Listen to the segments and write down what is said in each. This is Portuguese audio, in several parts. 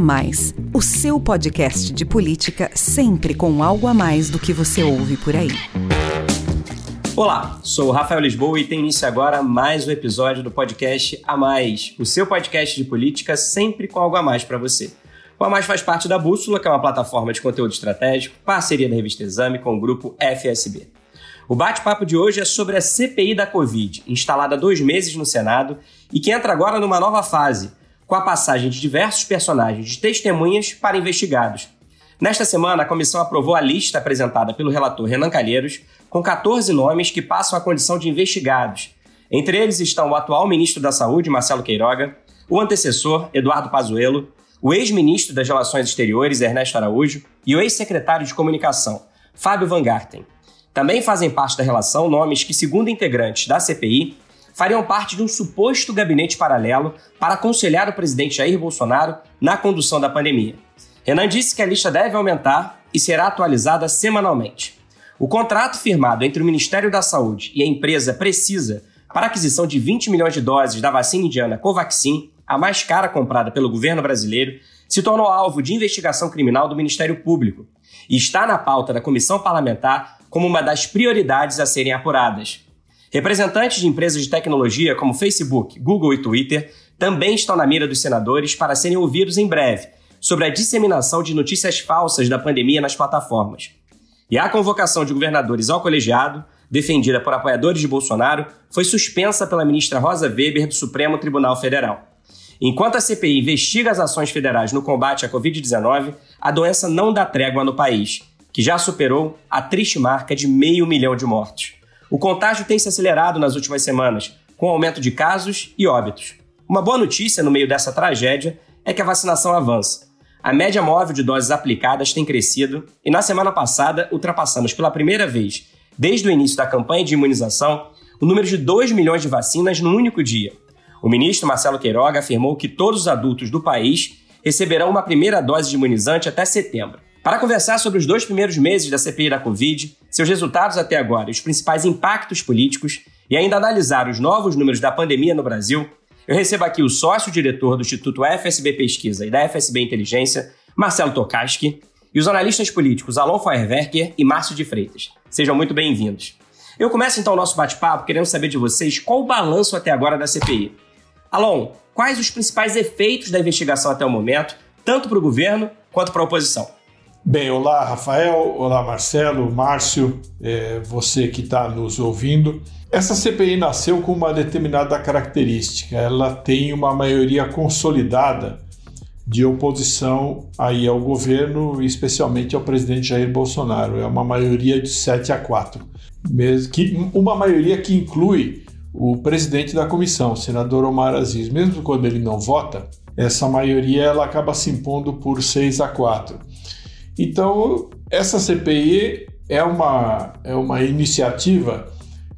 Mais, o seu podcast de política sempre com algo a mais do que você ouve por aí. Olá, sou o Rafael Lisboa e tem início agora mais um episódio do podcast A Mais, o seu podcast de política sempre com algo a mais para você. O A Mais faz parte da Bússola, que é uma plataforma de conteúdo estratégico, parceria da revista Exame com o grupo FSB. O bate-papo de hoje é sobre a CPI da Covid, instalada há dois meses no Senado e que entra agora numa nova fase, com a passagem de diversos personagens de testemunhas para investigados. Nesta semana, a comissão aprovou a lista apresentada pelo relator Renan Calheiros, com 14 nomes que passam a condição de investigados. Entre eles estão o atual ministro da Saúde, Marcelo Queiroga, o antecessor, Eduardo Pazuello, o ex-ministro das Relações Exteriores, Ernesto Araújo, e o ex-secretário de Comunicação, Fábio Van Garten. Também fazem parte da relação nomes que, segundo integrantes da CPI, fariam parte de um suposto gabinete paralelo para aconselhar o presidente Jair Bolsonaro na condução da pandemia. Renan disse que a lista deve aumentar e será atualizada semanalmente. O contrato firmado entre o Ministério da Saúde e a empresa Precisa para aquisição de 20 milhões de doses da vacina indiana Covaxin, a mais cara comprada pelo governo brasileiro, se tornou alvo de investigação criminal do Ministério Público e está na pauta da comissão parlamentar como uma das prioridades a serem apuradas. Representantes de empresas de tecnologia como Facebook, Google e Twitter também estão na mira dos senadores para serem ouvidos em breve sobre a disseminação de notícias falsas da pandemia nas plataformas. E a convocação de governadores ao colegiado, defendida por apoiadores de Bolsonaro, foi suspensa pela ministra Rosa Weber do Supremo Tribunal Federal. Enquanto a CPI investiga as ações federais no combate à Covid-19, a doença não dá trégua no país que já superou a triste marca de meio milhão de mortos. O contágio tem se acelerado nas últimas semanas, com aumento de casos e óbitos. Uma boa notícia no meio dessa tragédia é que a vacinação avança. A média móvel de doses aplicadas tem crescido e na semana passada ultrapassamos pela primeira vez, desde o início da campanha de imunização, o número de 2 milhões de vacinas num único dia. O ministro Marcelo Queiroga afirmou que todos os adultos do país receberão uma primeira dose de imunizante até setembro. Para conversar sobre os dois primeiros meses da CPI da Covid, seus resultados até agora e os principais impactos políticos, e ainda analisar os novos números da pandemia no Brasil, eu recebo aqui o sócio-diretor do Instituto FSB Pesquisa e da FSB Inteligência, Marcelo Tokaski, e os analistas políticos Alon Feuerwerker e Márcio de Freitas. Sejam muito bem-vindos. Eu começo então o nosso bate-papo querendo saber de vocês qual o balanço até agora da CPI. Alon, quais os principais efeitos da investigação até o momento, tanto para o governo quanto para a oposição? Bem, olá Rafael, olá Marcelo, Márcio, é, você que está nos ouvindo. Essa CPI nasceu com uma determinada característica, ela tem uma maioria consolidada de oposição aí ao governo, especialmente ao presidente Jair Bolsonaro. É uma maioria de 7 a 4. Mesmo que, uma maioria que inclui o presidente da comissão, o senador Omar Aziz. Mesmo quando ele não vota, essa maioria ela acaba se impondo por 6 a 4. Então, essa CPI é uma, é uma iniciativa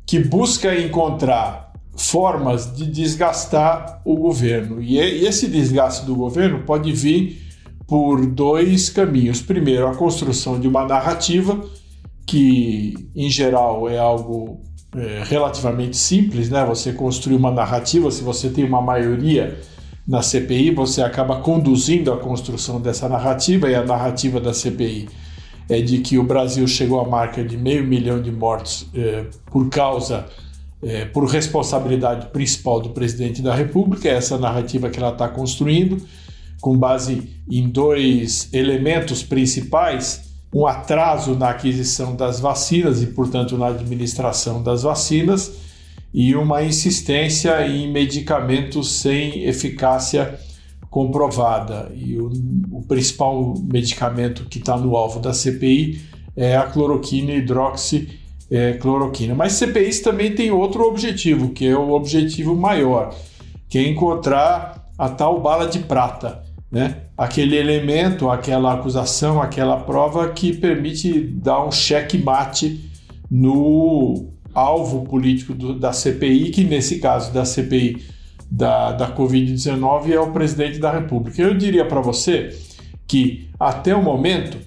que busca encontrar formas de desgastar o governo. E esse desgaste do governo pode vir por dois caminhos. Primeiro, a construção de uma narrativa, que em geral é algo é, relativamente simples, né? Você construir uma narrativa, se você tem uma maioria na CPI, você acaba conduzindo a construção dessa narrativa, e a narrativa da CPI é de que o Brasil chegou à marca de meio milhão de mortos eh, por causa, eh, por responsabilidade principal do presidente da República, é essa narrativa que ela está construindo, com base em dois elementos principais: um atraso na aquisição das vacinas e, portanto, na administração das vacinas e uma insistência em medicamentos sem eficácia comprovada. E o, o principal medicamento que está no alvo da CPI é a cloroquina hidroxicloroquina. Mas CPIs também tem outro objetivo, que é o objetivo maior, que é encontrar a tal bala de prata, né? aquele elemento, aquela acusação, aquela prova que permite dar um cheque mate no alvo político do, da CPI, que nesse caso da CPI da, da Covid-19 é o presidente da República. Eu diria para você que até o momento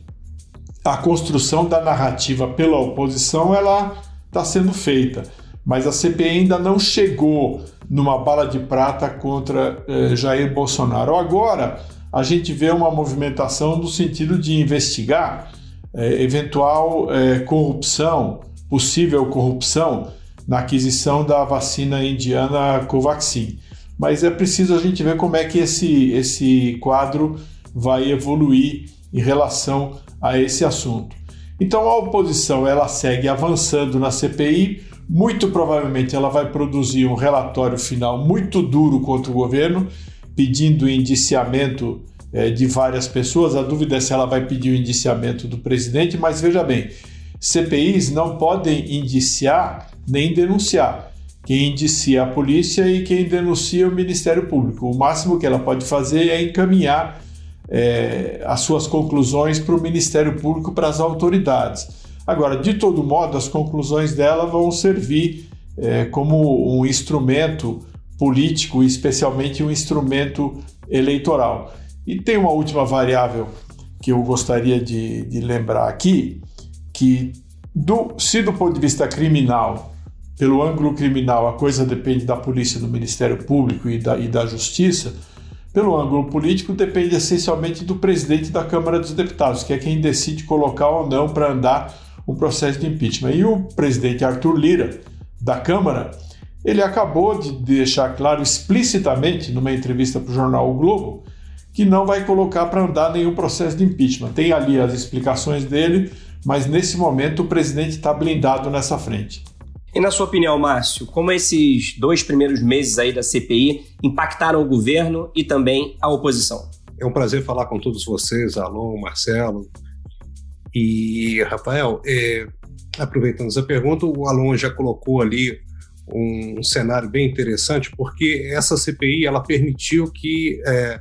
a construção da narrativa pela oposição ela está sendo feita, mas a CPI ainda não chegou numa bala de prata contra eh, Jair Bolsonaro. Agora a gente vê uma movimentação no sentido de investigar é, eventual é, corrupção, possível corrupção na aquisição da vacina indiana Covaxin. Mas é preciso a gente ver como é que esse, esse quadro vai evoluir em relação a esse assunto. Então a oposição ela segue avançando na CPI, muito provavelmente ela vai produzir um relatório final muito duro contra o governo, pedindo indiciamento é, de várias pessoas. A dúvida é se ela vai pedir o indiciamento do presidente, mas veja bem, CPIs não podem indiciar nem denunciar. Quem indicia a polícia e quem denuncia o Ministério Público. O máximo que ela pode fazer é encaminhar é, as suas conclusões para o Ministério Público, para as autoridades. Agora, de todo modo, as conclusões dela vão servir é, como um instrumento político, especialmente um instrumento eleitoral. E tem uma última variável que eu gostaria de, de lembrar aqui, que do, se do ponto de vista criminal, pelo ângulo criminal, a coisa depende da polícia, do Ministério Público e da, e da Justiça, pelo ângulo político, depende essencialmente do presidente da Câmara dos Deputados, que é quem decide colocar ou não para andar um processo de impeachment. E o presidente Arthur Lira, da Câmara, ele acabou de deixar claro explicitamente, numa entrevista para o jornal O Globo, que não vai colocar para andar nenhum processo de impeachment. Tem ali as explicações dele, mas nesse momento o presidente está blindado nessa frente. E na sua opinião, Márcio, como esses dois primeiros meses aí da CPI impactaram o governo e também a oposição? É um prazer falar com todos vocês, Alon, Marcelo e Rafael. É, aproveitando essa pergunta, o Alon já colocou ali um, um, cenário bem interessante, porque essa CPI ela permitiu que é,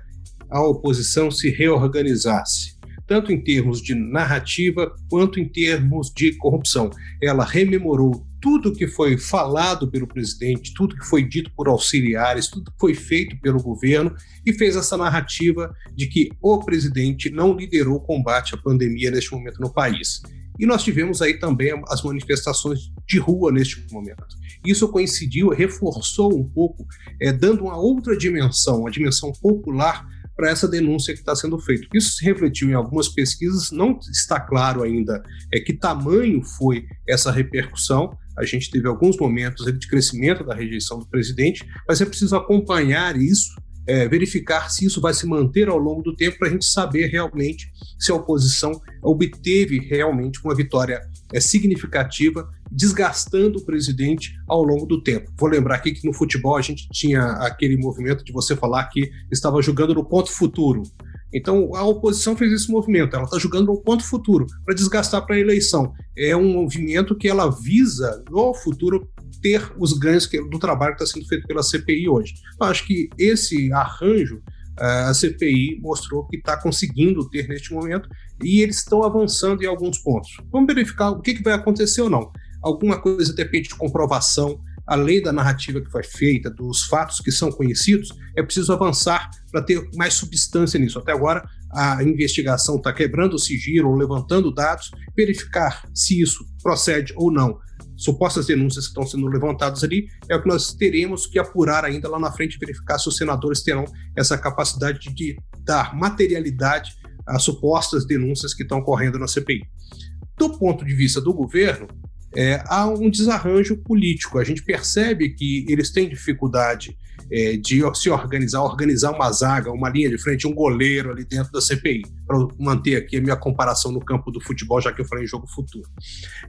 a oposição se reorganizasse tanto em termos de narrativa quanto em termos de corrupção. Ela rememorou tudo que foi falado pelo presidente, tudo que foi dito por auxiliares, tudo que foi feito pelo governo e fez essa narrativa de que o presidente não liderou o combate à pandemia neste momento no país. E nós tivemos aí também as manifestações de rua neste momento. Isso coincidiu, reforçou um pouco, é, dando uma outra dimensão, uma dimensão popular para essa denúncia que está sendo feita. Isso se refletiu em algumas pesquisas, não está claro ainda é que tamanho foi essa repercussão. A gente teve alguns momentos de crescimento da rejeição do presidente, mas é preciso acompanhar isso é, verificar se isso vai se manter ao longo do tempo para a gente saber realmente se a oposição obteve realmente uma vitória é, significativa, desgastando o presidente ao longo do tempo. Vou lembrar aqui que no futebol a gente tinha aquele movimento de você falar que estava jogando no ponto futuro. Então a oposição fez esse movimento, ela está jogando no ponto futuro para desgastar para a eleição. É um movimento que ela visa no futuro ter os ganhos do trabalho que está sendo feito pela CPI hoje. Eu acho que esse arranjo a CPI mostrou que está conseguindo ter neste momento e eles estão avançando em alguns pontos. Vamos verificar o que, que vai acontecer ou não. Alguma coisa depende de comprovação, além da narrativa que foi feita, dos fatos que são conhecidos, é preciso avançar para ter mais substância nisso. Até agora, a investigação está quebrando o sigilo, levantando dados, verificar se isso procede ou não supostas denúncias que estão sendo levantadas ali, é o que nós teremos que apurar ainda lá na frente, verificar se os senadores terão essa capacidade de dar materialidade às supostas denúncias que estão correndo na CPI. Do ponto de vista do governo, é, há um desarranjo político. A gente percebe que eles têm dificuldade é, de se organizar, organizar uma zaga, uma linha de frente, um goleiro ali dentro da CPI, para manter aqui a minha comparação no campo do futebol, já que eu falei em jogo futuro.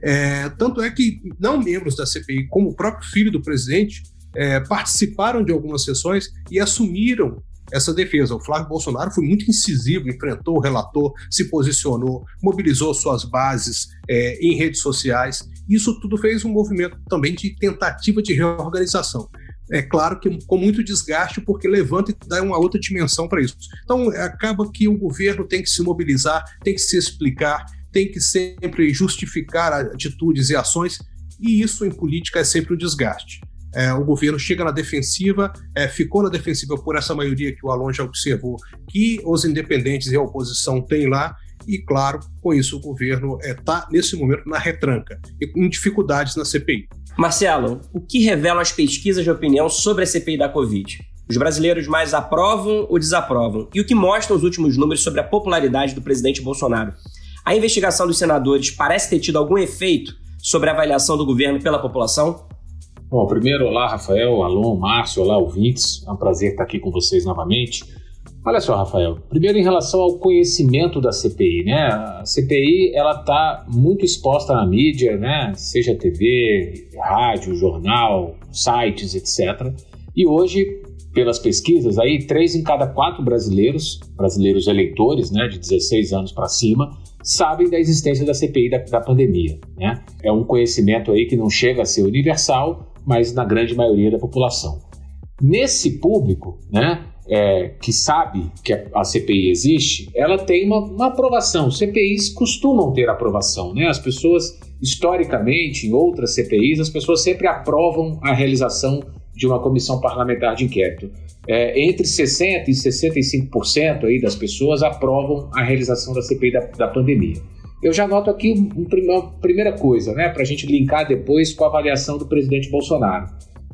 É, tanto é que não membros da CPI, como o próprio filho do presidente, é, participaram de algumas sessões e assumiram essa defesa. O Flávio Bolsonaro foi muito incisivo, enfrentou o relator, se posicionou, mobilizou suas bases é, em redes sociais. Isso tudo fez um movimento também de tentativa de reorganização é claro que com muito desgaste, porque levanta e dá uma outra dimensão para isso. Então, acaba que o governo tem que se mobilizar, tem que se explicar, tem que sempre justificar atitudes e ações, e isso em política é sempre um desgaste. É, o governo chega na defensiva, é, ficou na defensiva por essa maioria que o Alon já observou, que os independentes e a oposição têm lá, e, claro, com isso o governo está, é, nesse momento, na retranca e com dificuldades na CPI. Marcelo, o que revelam as pesquisas de opinião sobre a CPI da Covid? Os brasileiros mais aprovam ou desaprovam? E o que mostram os últimos números sobre a popularidade do presidente Bolsonaro? A investigação dos senadores parece ter tido algum efeito sobre a avaliação do governo pela população? Bom, primeiro, olá, Rafael, Alon, Márcio, olá, ouvintes. É um prazer estar aqui com vocês novamente. Olha só, Rafael. Primeiro, em relação ao conhecimento da CPI, né? A CPI ela está muito exposta na mídia, né? Seja TV, rádio, jornal, sites, etc. E hoje, pelas pesquisas, aí três em cada quatro brasileiros, brasileiros eleitores, né, de 16 anos para cima, sabem da existência da CPI da, da pandemia, né? É um conhecimento aí que não chega a ser universal, mas na grande maioria da população. Nesse público, né, é, que sabe que a, CPI existe, ela tem uma, uma, aprovação. CPIs costumam ter aprovação, né? As pessoas, historicamente, em outras CPIs, as pessoas sempre aprovam a realização de uma comissão parlamentar de inquérito. É, entre 60% e 65% aí das pessoas aprovam a realização da CPI da, da pandemia. Eu já noto aqui uma primeira coisa, né, para a gente linkar depois com a avaliação do presidente Bolsonaro.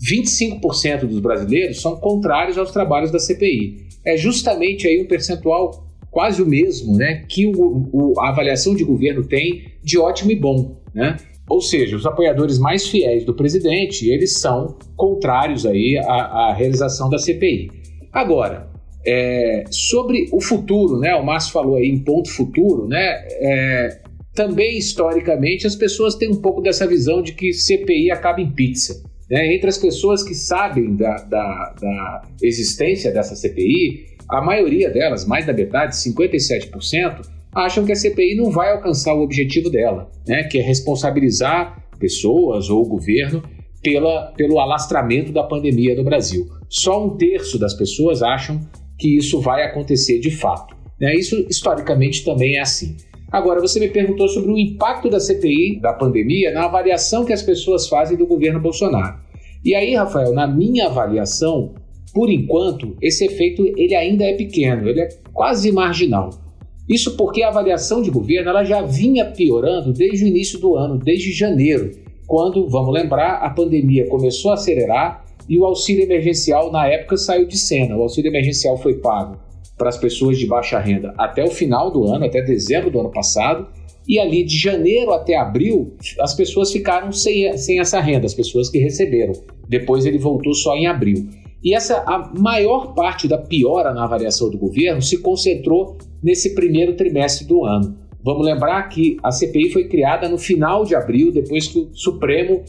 25% dos brasileiros são contrários aos trabalhos da CPI. É justamente aí um percentual quase o mesmo né, que o, o, a avaliação de governo tem de ótimo e bom. Né? Ou seja, os apoiadores mais fiéis do presidente, eles são contrários aí à, à realização da CPI. Agora, é, sobre o futuro, né? O Márcio falou aí em ponto futuro, né? É, também historicamente as pessoas têm um pouco dessa visão de que CPI acaba em pizza. Né? Entre as pessoas que sabem da, da, da existência dessa CPI, a maioria delas, mais da metade, 57%, acham que a CPI não vai alcançar o objetivo dela, né? que é responsabilizar pessoas ou o governo pela, pelo alastramento da pandemia no Brasil. Só um terço das pessoas acham que isso vai acontecer de fato. Né? Isso historicamente também é assim. Agora, você me perguntou sobre o impacto da CPI, da pandemia, na avaliação que as pessoas fazem do governo Bolsonaro. E aí, Rafael, na minha avaliação, por enquanto, esse efeito ele ainda é pequeno, ele é quase marginal. Isso porque a avaliação de governo ela já vinha piorando desde o início do ano, desde janeiro, quando, vamos lembrar, a pandemia começou a acelerar e o auxílio emergencial na época saiu de cena. O auxílio emergencial foi pago para as pessoas de baixa renda até o final do ano, até dezembro do ano passado, e ali de janeiro até abril as pessoas ficaram sem, sem essa renda, as pessoas que receberam. Depois ele voltou só em abril. E essa a maior parte da piora na avaliação do governo se concentrou nesse primeiro trimestre do ano. Vamos lembrar que a CPI foi criada no final de abril, depois que o Supremo,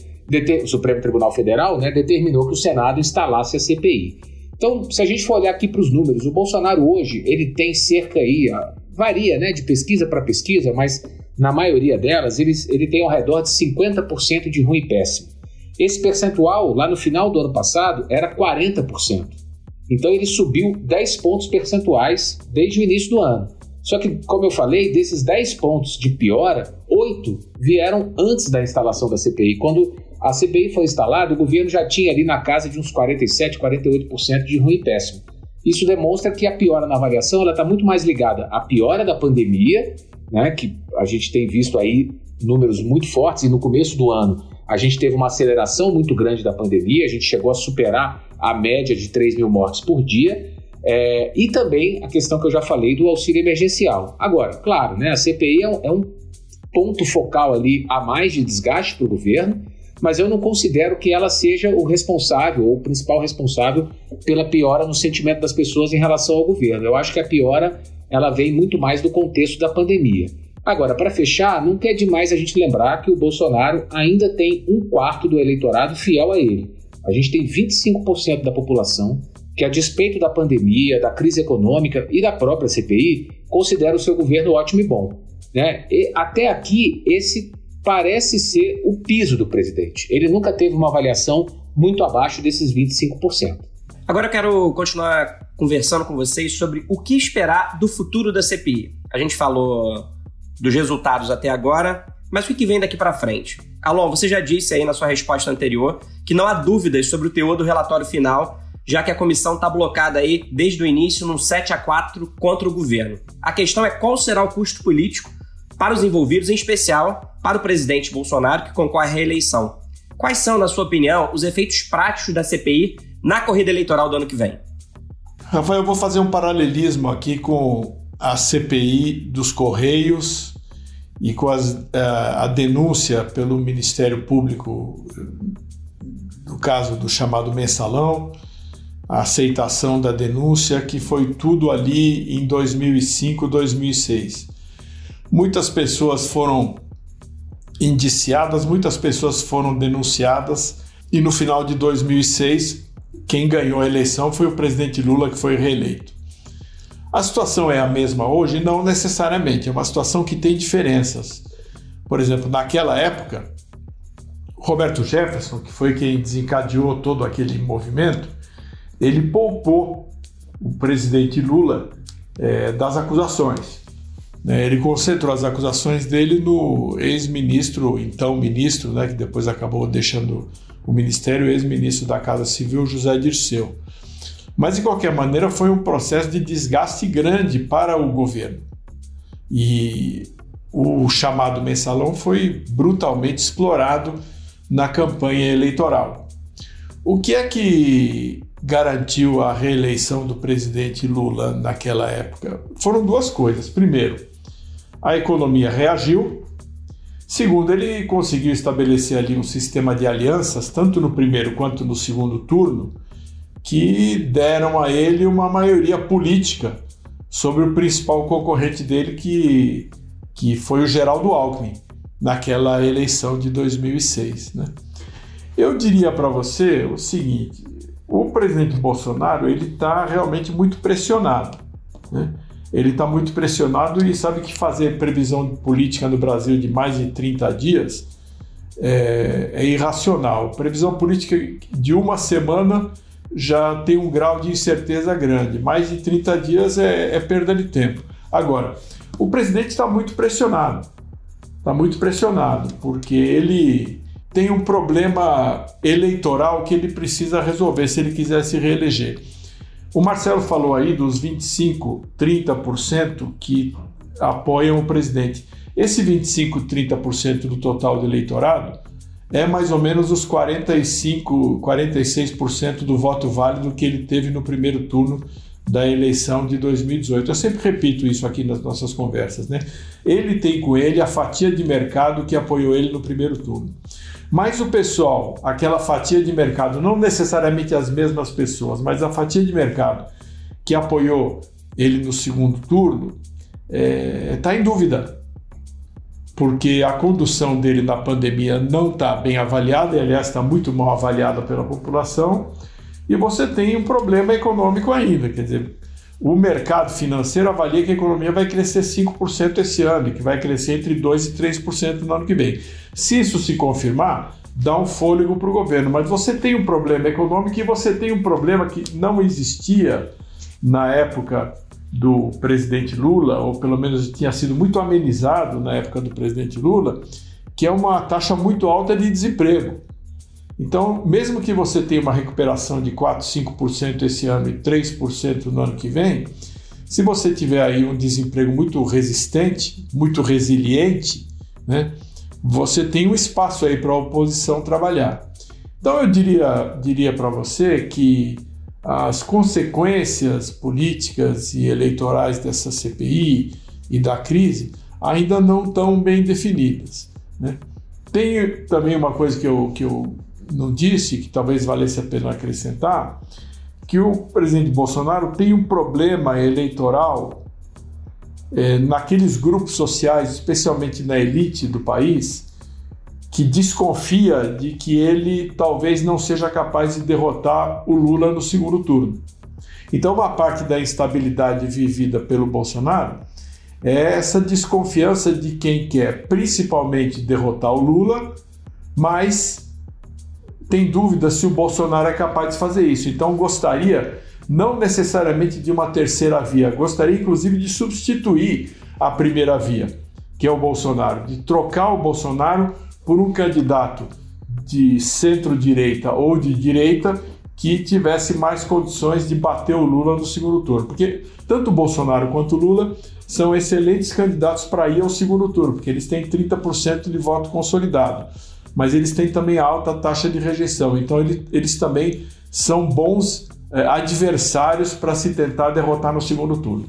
o Supremo Tribunal Federal né, determinou que o Senado instalasse a CPI. Então, se a gente for olhar aqui para os números, o Bolsonaro hoje ele tem cerca aí, varia né, de pesquisa para pesquisa, mas na maioria delas ele, ele tem ao redor de 50% de ruim e péssimo. Esse percentual, lá no final do ano passado, era 40%. Então ele subiu 10 pontos percentuais desde o início do ano. Só que, como eu falei, desses 10 pontos de piora, 8 vieram antes da instalação da CPI. Quando a CPI foi instalada, o governo já tinha ali na casa de uns 47, 48% de ruim e péssimo. Isso demonstra que a piora na avaliação está muito mais ligada à piora da pandemia, né, que a gente tem visto aí números muito fortes, e no começo do ano a gente teve uma aceleração muito grande da pandemia, a gente chegou a superar a média de 3 mil mortes por dia, é, e também a questão que eu já falei do auxílio emergencial. Agora, claro, né, a CPI é um, é um ponto focal ali a mais de desgaste para o governo, mas eu não considero que ela seja o responsável ou o principal responsável pela piora no sentimento das pessoas em relação ao governo. Eu acho que a piora ela vem muito mais do contexto da pandemia. Agora, para fechar, não quer demais a gente lembrar que o Bolsonaro ainda tem um quarto do eleitorado fiel a ele. A gente tem 25% da população que, a despeito da pandemia, da crise econômica e da própria CPI, considera o seu governo ótimo e bom. Né? E até aqui, esse parece ser o piso do presidente. Ele nunca teve uma avaliação muito abaixo desses 25%. Agora eu quero continuar conversando com vocês sobre o que esperar do futuro da CPI. A gente falou dos resultados até agora, mas o que vem daqui para frente? Alon, você já disse aí na sua resposta anterior que não há dúvidas sobre o teor do relatório final, já que a comissão está blocada aí desde o início num 7 a 4 contra o governo. A questão é qual será o custo político para os envolvidos, em especial para o presidente Bolsonaro, que concorre à reeleição. Quais são, na sua opinião, os efeitos práticos da CPI na corrida eleitoral do ano que vem? Rafael, eu vou fazer um paralelismo aqui com a CPI dos Correios e com as, a, eh, a denúncia pelo Ministério Público do caso do chamado mensalão, a aceitação da denúncia, que foi tudo ali em 2005, 2006. Muitas pessoas foram indiciadas, muitas pessoas foram denunciadas e no final de 2006 quem ganhou a eleição foi o presidente Lula que foi reeleito. A situação é a mesma hoje? Não necessariamente, é uma situação que tem diferenças. Por exemplo, naquela época, Roberto Jefferson, que foi quem desencadeou todo aquele movimento, ele poupou o presidente Lula é, das acusações. Né? Ele concentrou as acusações dele no ex-ministro, então ministro, né, que depois acabou deixando o ministério, ex-ministro da Casa Civil, José Dirceu. Mas, de qualquer maneira, foi um processo de desgaste grande para o governo. E o chamado mensalão foi brutalmente explorado na campanha eleitoral. O que é que garantiu a reeleição do presidente Lula naquela época? Foram duas coisas. Primeiro, a economia reagiu. Segundo, ele conseguiu estabelecer ali um sistema de alianças, tanto no primeiro quanto no segundo turno, que deram a ele uma maioria política sobre o principal concorrente dele, que, que foi o Geraldo Alckmin, naquela eleição de 2006. Né? Eu diria para você o seguinte: o presidente Bolsonaro ele está realmente muito pressionado. Né? Ele está muito pressionado e sabe que fazer previsão política no Brasil de mais de 30 dias é, é irracional. Previsão política de uma semana já tem um grau de incerteza grande, mais de 30 dias é, é perda de tempo. Agora, o presidente está muito pressionado, está muito pressionado, porque ele tem um problema eleitoral que ele precisa resolver se ele quiser se reeleger. O Marcelo falou aí dos 25, 30% que apoiam o presidente. Esse 25, 30% do total do eleitorado é mais ou menos os 45, 46% do voto válido que ele teve no primeiro turno da eleição de 2018. Eu sempre repito isso aqui nas nossas conversas, né? Ele tem com ele a fatia de mercado que apoiou ele no primeiro turno. Mas o pessoal, aquela fatia de mercado, não necessariamente as mesmas pessoas, mas a fatia de mercado que apoiou ele no segundo turno, está é, tá em dúvida. Porque a condução dele na pandemia não está bem avaliada, e aliás está muito mal avaliada pela população, e você tem um problema econômico ainda. Quer dizer, o mercado financeiro avalia que a economia vai crescer 5% esse ano, e que vai crescer entre 2% e 3% no ano que vem. Se isso se confirmar, dá um fôlego para o governo. Mas você tem um problema econômico e você tem um problema que não existia na época do presidente Lula, ou pelo menos tinha sido muito amenizado na época do presidente Lula, que é uma taxa muito alta de desemprego. Então, mesmo que você tenha uma recuperação de 4, 5% esse ano e 3% no ano que vem, se você tiver aí um desemprego muito resistente, muito resiliente, né, você tem um espaço aí para a oposição trabalhar. Então eu diria, diria para você que as consequências políticas e eleitorais dessa CPI e da crise ainda não estão bem definidas. Né? Tem também uma coisa que eu, que eu não disse, que talvez valesse a pena acrescentar, que o presidente Bolsonaro tem um problema eleitoral é, naqueles grupos sociais, especialmente na elite do país, que desconfia de que ele talvez não seja capaz de derrotar o Lula no segundo turno. Então, uma parte da instabilidade vivida pelo Bolsonaro é essa desconfiança de quem quer principalmente derrotar o Lula, mas tem dúvida se o Bolsonaro é capaz de fazer isso. Então, gostaria não necessariamente de uma terceira via, gostaria inclusive de substituir a primeira via, que é o Bolsonaro, de trocar o Bolsonaro por um candidato de centro-direita ou de direita que tivesse mais condições de bater o Lula no segundo turno. Porque tanto o Bolsonaro quanto o Lula são excelentes candidatos para ir ao segundo turno, porque eles têm 30% de voto consolidado. Mas eles têm também alta taxa de rejeição. Então eles, eles também são bons é, adversários para se tentar derrotar no segundo turno.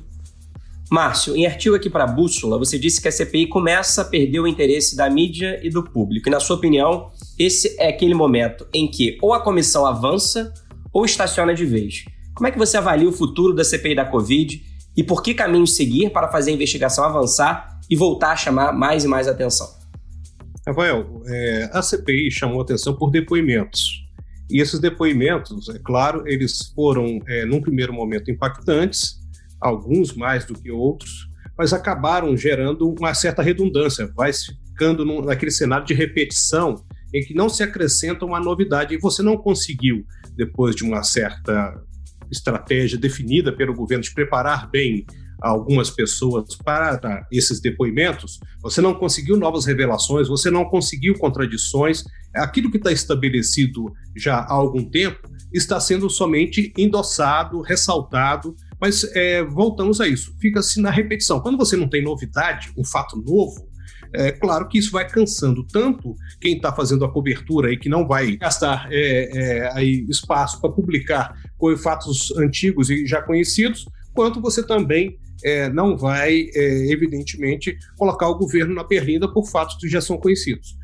Márcio, em artigo aqui para a Bússola, você disse que a CPI começa a perder o interesse da mídia e do público. E, na sua opinião, esse é aquele momento em que ou a comissão avança ou estaciona de vez. Como é que você avalia o futuro da CPI da Covid e por que caminho seguir para fazer a investigação avançar e voltar a chamar mais e mais atenção? Rafael, é, a CPI chamou atenção por depoimentos. E esses depoimentos, é claro, eles foram, é, num primeiro momento, impactantes, alguns mais do que outros, mas acabaram gerando uma certa redundância, vai ficando num, naquele cenário de repetição em que não se acrescenta uma novidade e você não conseguiu, depois de uma certa estratégia definida pelo governo de preparar bem algumas pessoas para esses depoimentos, você não conseguiu novas revelações, você não conseguiu contradições. Aquilo que está estabelecido já há algum tempo está sendo somente endossado, ressaltado, mas é, voltamos a isso, fica-se na repetição. Quando você não tem novidade, um fato novo, é claro que isso vai cansando tanto quem está fazendo a cobertura e que não vai gastar é, é, aí espaço para publicar com fatos antigos e já conhecidos, quanto você também é, não vai, é, evidentemente, colocar o governo na berlinda por fatos que já são conhecidos.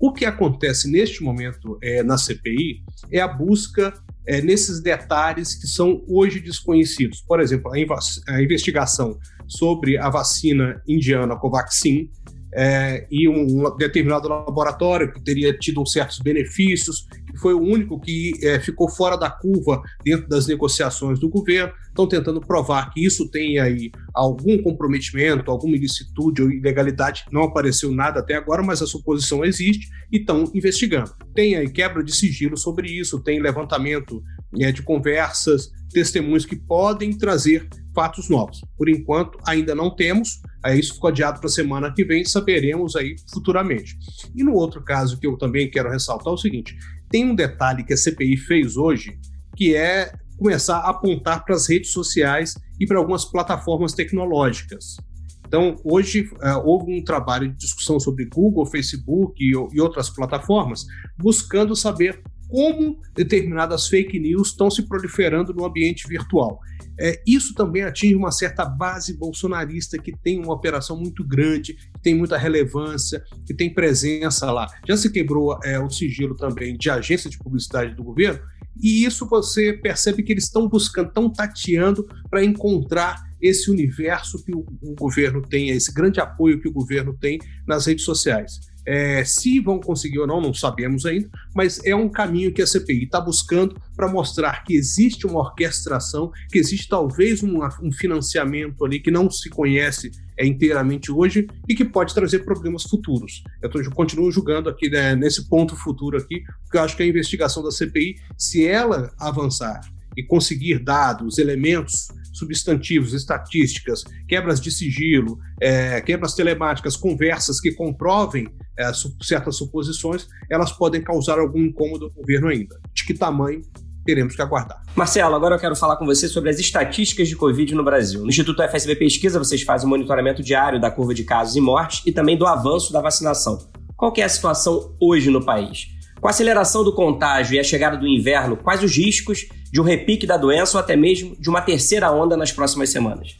O que acontece neste momento é, na CPI é a busca é, nesses detalhes que são hoje desconhecidos. Por exemplo, a, a investigação sobre a vacina indiana Covaxin, é, e um, determinado laboratório que teria tido certos benefícios, que foi o único que é, ficou fora da curva dentro das negociações do governo. Estão tentando provar que isso tem aí algum comprometimento, alguma ilicitude ou ilegalidade. Não apareceu nada até agora, mas a suposição existe e estão investigando. Tem aí quebra de sigilo sobre isso, tem levantamento é, de conversas, testemunhos que podem trazer fatos novos. Por enquanto, ainda não temos, aí isso ficou adiado para a semana que vem, saberemos aí futuramente. E no outro caso que eu também quero ressaltar é o seguinte: tem um detalhe que a CPI fez hoje, que é começar a apontar para as redes sociais e para algumas plataformas tecnológicas. Então, hoje uh, houve um trabalho de discussão sobre Google, Facebook e, e outras plataformas, buscando saber como determinadas fake news estão se proliferando no ambiente virtual. É, isso também atinge uma certa base bolsonarista que tem uma operação muito grande, que tem muita relevância, que tem presença lá. Já se quebrou é, o sigilo também de agência de publicidade do governo, e isso você percebe que eles estão buscando, estão tateando para encontrar esse universo que o, o governo tem, esse grande apoio que o governo tem nas redes sociais. É, se vão conseguir ou não, não sabemos ainda, mas é um caminho que a CPI está buscando para mostrar que existe uma orquestração, que existe talvez um, um financiamento ali que não se conhece é, inteiramente hoje e que pode trazer problemas futuros. Eu, tô, eu continuo julgando aqui né, nesse ponto futuro aqui, porque eu acho que a investigação da CPI, se ela avançar e conseguir dados, elementos substantivos, estatísticas, quebras de sigilo, é, quebras telemáticas, conversas que comprovem é, certas suposições, elas podem causar algum incômodo ao governo ainda. De que tamanho teremos que aguardar. Marcelo, agora eu quero falar com você sobre as estatísticas de Covid no Brasil. No Instituto FSB Pesquisa, vocês fazem um monitoramento diário da curva de casos e mortes e também do avanço da vacinação. Qual é a situação hoje no país? Com a aceleração do contágio e a chegada do inverno, quais os riscos de um repique da doença ou até mesmo de uma terceira onda nas próximas semanas?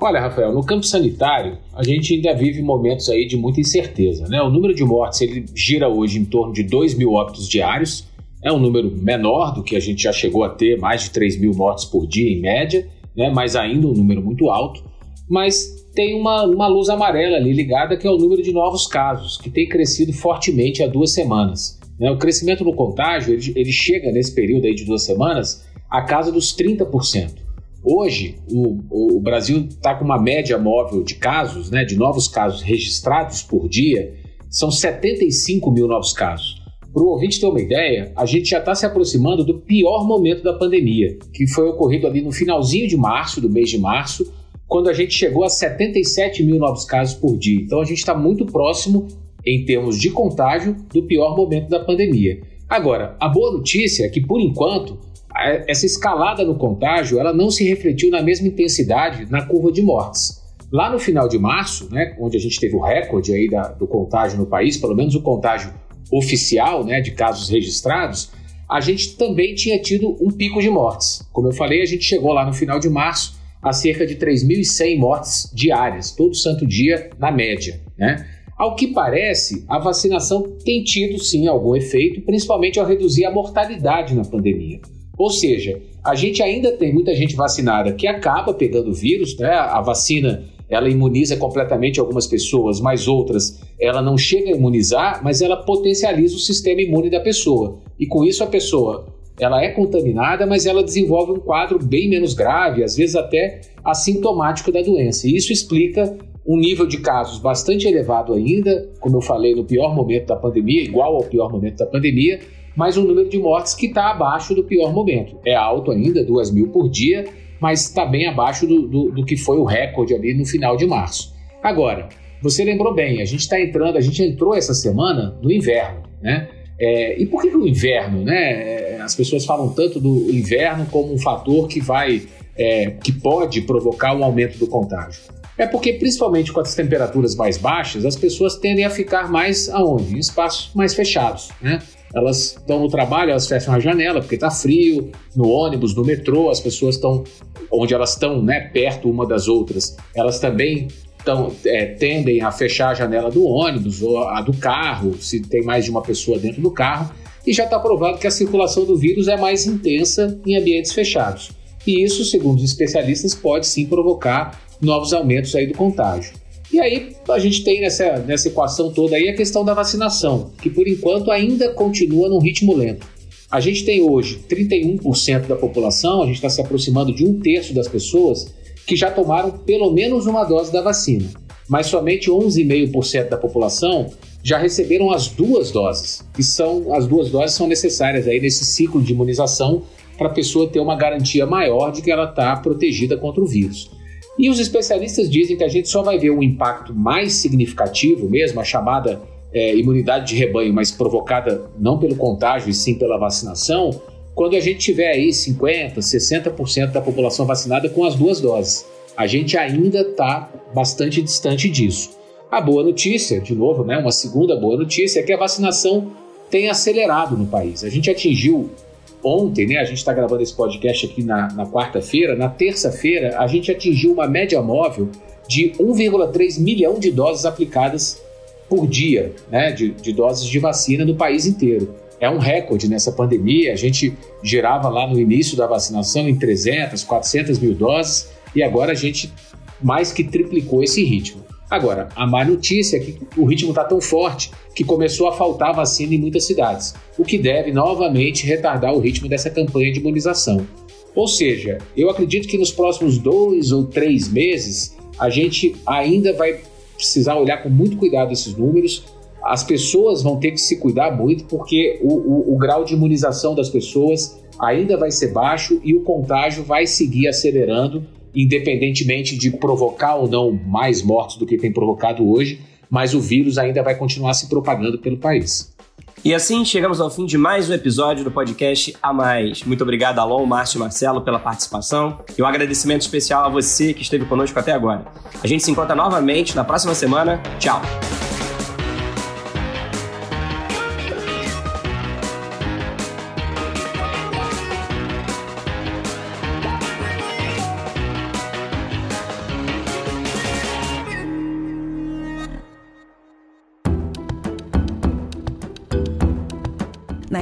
Olha, Rafael, no campo sanitário, a gente ainda vive momentos aí de muita incerteza. Né? O número de mortes ele gira hoje em torno de 2 mil óbitos diários. É um número menor do que a gente já chegou a ter, mais de 3 mil mortes por dia em média, né? mas ainda um número muito alto. Mas tem uma, uma luz amarela ali ligada, que é o número de novos casos, que tem crescido fortemente há duas semanas. Né? O crescimento no contágio ele, ele chega nesse período aí de duas semanas a casa dos 30%. Hoje, o, o Brasil está com uma média móvel de casos, né, de novos casos registrados por dia, são 75 mil novos casos. Para o ouvinte ter uma ideia, a gente já está se aproximando do pior momento da pandemia, que foi ocorrido ali no finalzinho de março, do mês de março, quando a gente chegou a 77 mil novos casos por dia. Então a gente está muito próximo, em termos de contágio, do pior momento da pandemia. Agora, a boa notícia é que, por enquanto, essa escalada no contágio ela não se refletiu na mesma intensidade na curva de mortes. Lá no final de março, né, onde a gente teve o recorde aí da, do contágio no país, pelo menos o contágio oficial né, de casos registrados, a gente também tinha tido um pico de mortes. Como eu falei, a gente chegou lá no final de março a cerca de 3.100 mortes diárias, todo santo dia, na média. Né? Ao que parece, a vacinação tem tido sim algum efeito, principalmente ao reduzir a mortalidade na pandemia. Ou seja, a gente ainda tem muita gente vacinada que acaba pegando o vírus, né? A vacina ela imuniza completamente algumas pessoas, mas outras ela não chega a imunizar, mas ela potencializa o sistema imune da pessoa. E com isso a pessoa ela é contaminada, mas ela desenvolve um quadro bem menos grave, às vezes até assintomático da doença. E isso explica um nível de casos bastante elevado ainda, como eu falei, no pior momento da pandemia, igual ao pior momento da pandemia, mas um número de mortes que está abaixo do pior momento. É alto ainda, 2 mil por dia, mas está bem abaixo do, do, do, que foi o recorde ali no final de março. Agora, você lembrou bem, a gente está entrando, a gente entrou essa semana no inverno, né? É, e por que, o inverno, né? É, as pessoas falam tanto do inverno como um fator que vai, é, que pode provocar um aumento do contágio. É porque, principalmente com as temperaturas mais baixas, as pessoas tendem a ficar mais aonde? Em espaços mais fechados, né? Elas estão no trabalho, elas fecham a janela porque está frio, no ônibus, no metrô, as pessoas estão onde elas estão né, perto uma das outras, elas também tão, é, tendem a fechar a janela do ônibus ou a do carro, se tem mais de uma pessoa dentro do carro, e já está provado que a circulação do vírus é mais intensa em ambientes fechados. E isso, segundo os especialistas, pode sim provocar novos aumentos aí do contágio. E aí a gente tem nessa, nessa equação toda aí a questão da vacinação, que por enquanto ainda continua num ritmo lento. A gente tem hoje 31% da população, a gente está se aproximando de um terço das pessoas que já tomaram pelo menos uma dose da vacina, mas somente 11,5% da população já receberam as duas doses, que são as duas doses são necessárias aí nesse ciclo de imunização para a pessoa ter uma garantia maior de que ela está protegida contra o vírus. E os especialistas dizem que a gente só vai ver um impacto mais significativo mesmo, a chamada é, imunidade de rebanho, mas provocada não pelo contágio e sim pela vacinação, quando a gente tiver aí 50%, 60% da população vacinada com as duas doses. A gente ainda está bastante distante disso. A boa notícia, de novo, né, uma segunda boa notícia, é que a vacinação tem acelerado no país. A gente atingiu ontem, né? A gente está gravando esse podcast aqui na, na quarta-feira. Na terça-feira, a gente atingiu uma média móvel de 1,3 milhão de doses aplicadas por dia, né? De, de doses de vacina no país inteiro. É um recorde nessa pandemia. A gente girava lá no início da vacinação em 300, 400 mil doses e agora a gente mais que triplicou esse ritmo. Agora, a má notícia é que o ritmo está tão forte que começou a faltar vacina em muitas cidades, o que deve novamente retardar o ritmo dessa campanha de imunização. Ou seja, eu acredito que nos próximos dois ou três meses a gente ainda vai precisar olhar com muito cuidado esses números. As pessoas vão ter que se cuidar muito porque o, o, o grau de imunização das pessoas ainda vai ser baixo e o contágio vai seguir acelerando independentemente de provocar ou não mais mortes do que tem provocado hoje, mas o vírus ainda vai continuar se propagando pelo país. E assim chegamos ao fim de mais um episódio do podcast A Mais. Muito obrigado, Alon, Márcio e Marcelo, pela participação e um agradecimento especial a você que esteve conosco até agora. A gente se encontra novamente na próxima semana. Tchau!